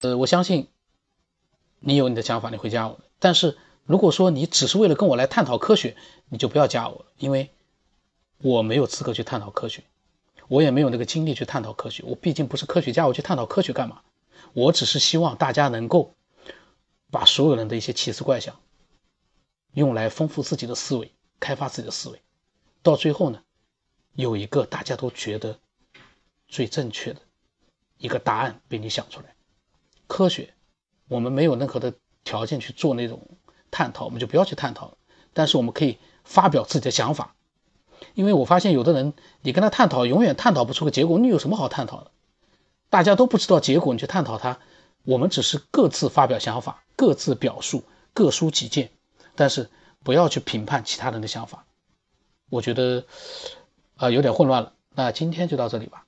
呃，我相信你有你的想法，你会加我。但是如果说你只是为了跟我来探讨科学，你就不要加我了，因为我没有资格去探讨科学，我也没有那个精力去探讨科学。我毕竟不是科学家，我去探讨科学干嘛？我只是希望大家能够把所有人的一些奇思怪想用来丰富自己的思维，开发自己的思维，到最后呢，有一个大家都觉得最正确的一个答案被你想出来。科学，我们没有任何的条件去做那种探讨，我们就不要去探讨了。但是我们可以发表自己的想法，因为我发现有的人，你跟他探讨，永远探讨不出个结果。你有什么好探讨的？大家都不知道结果，你去探讨它，我们只是各自发表想法，各自表述，各抒己见，但是不要去评判其他人的想法。我觉得，啊，有点混乱了。那今天就到这里吧。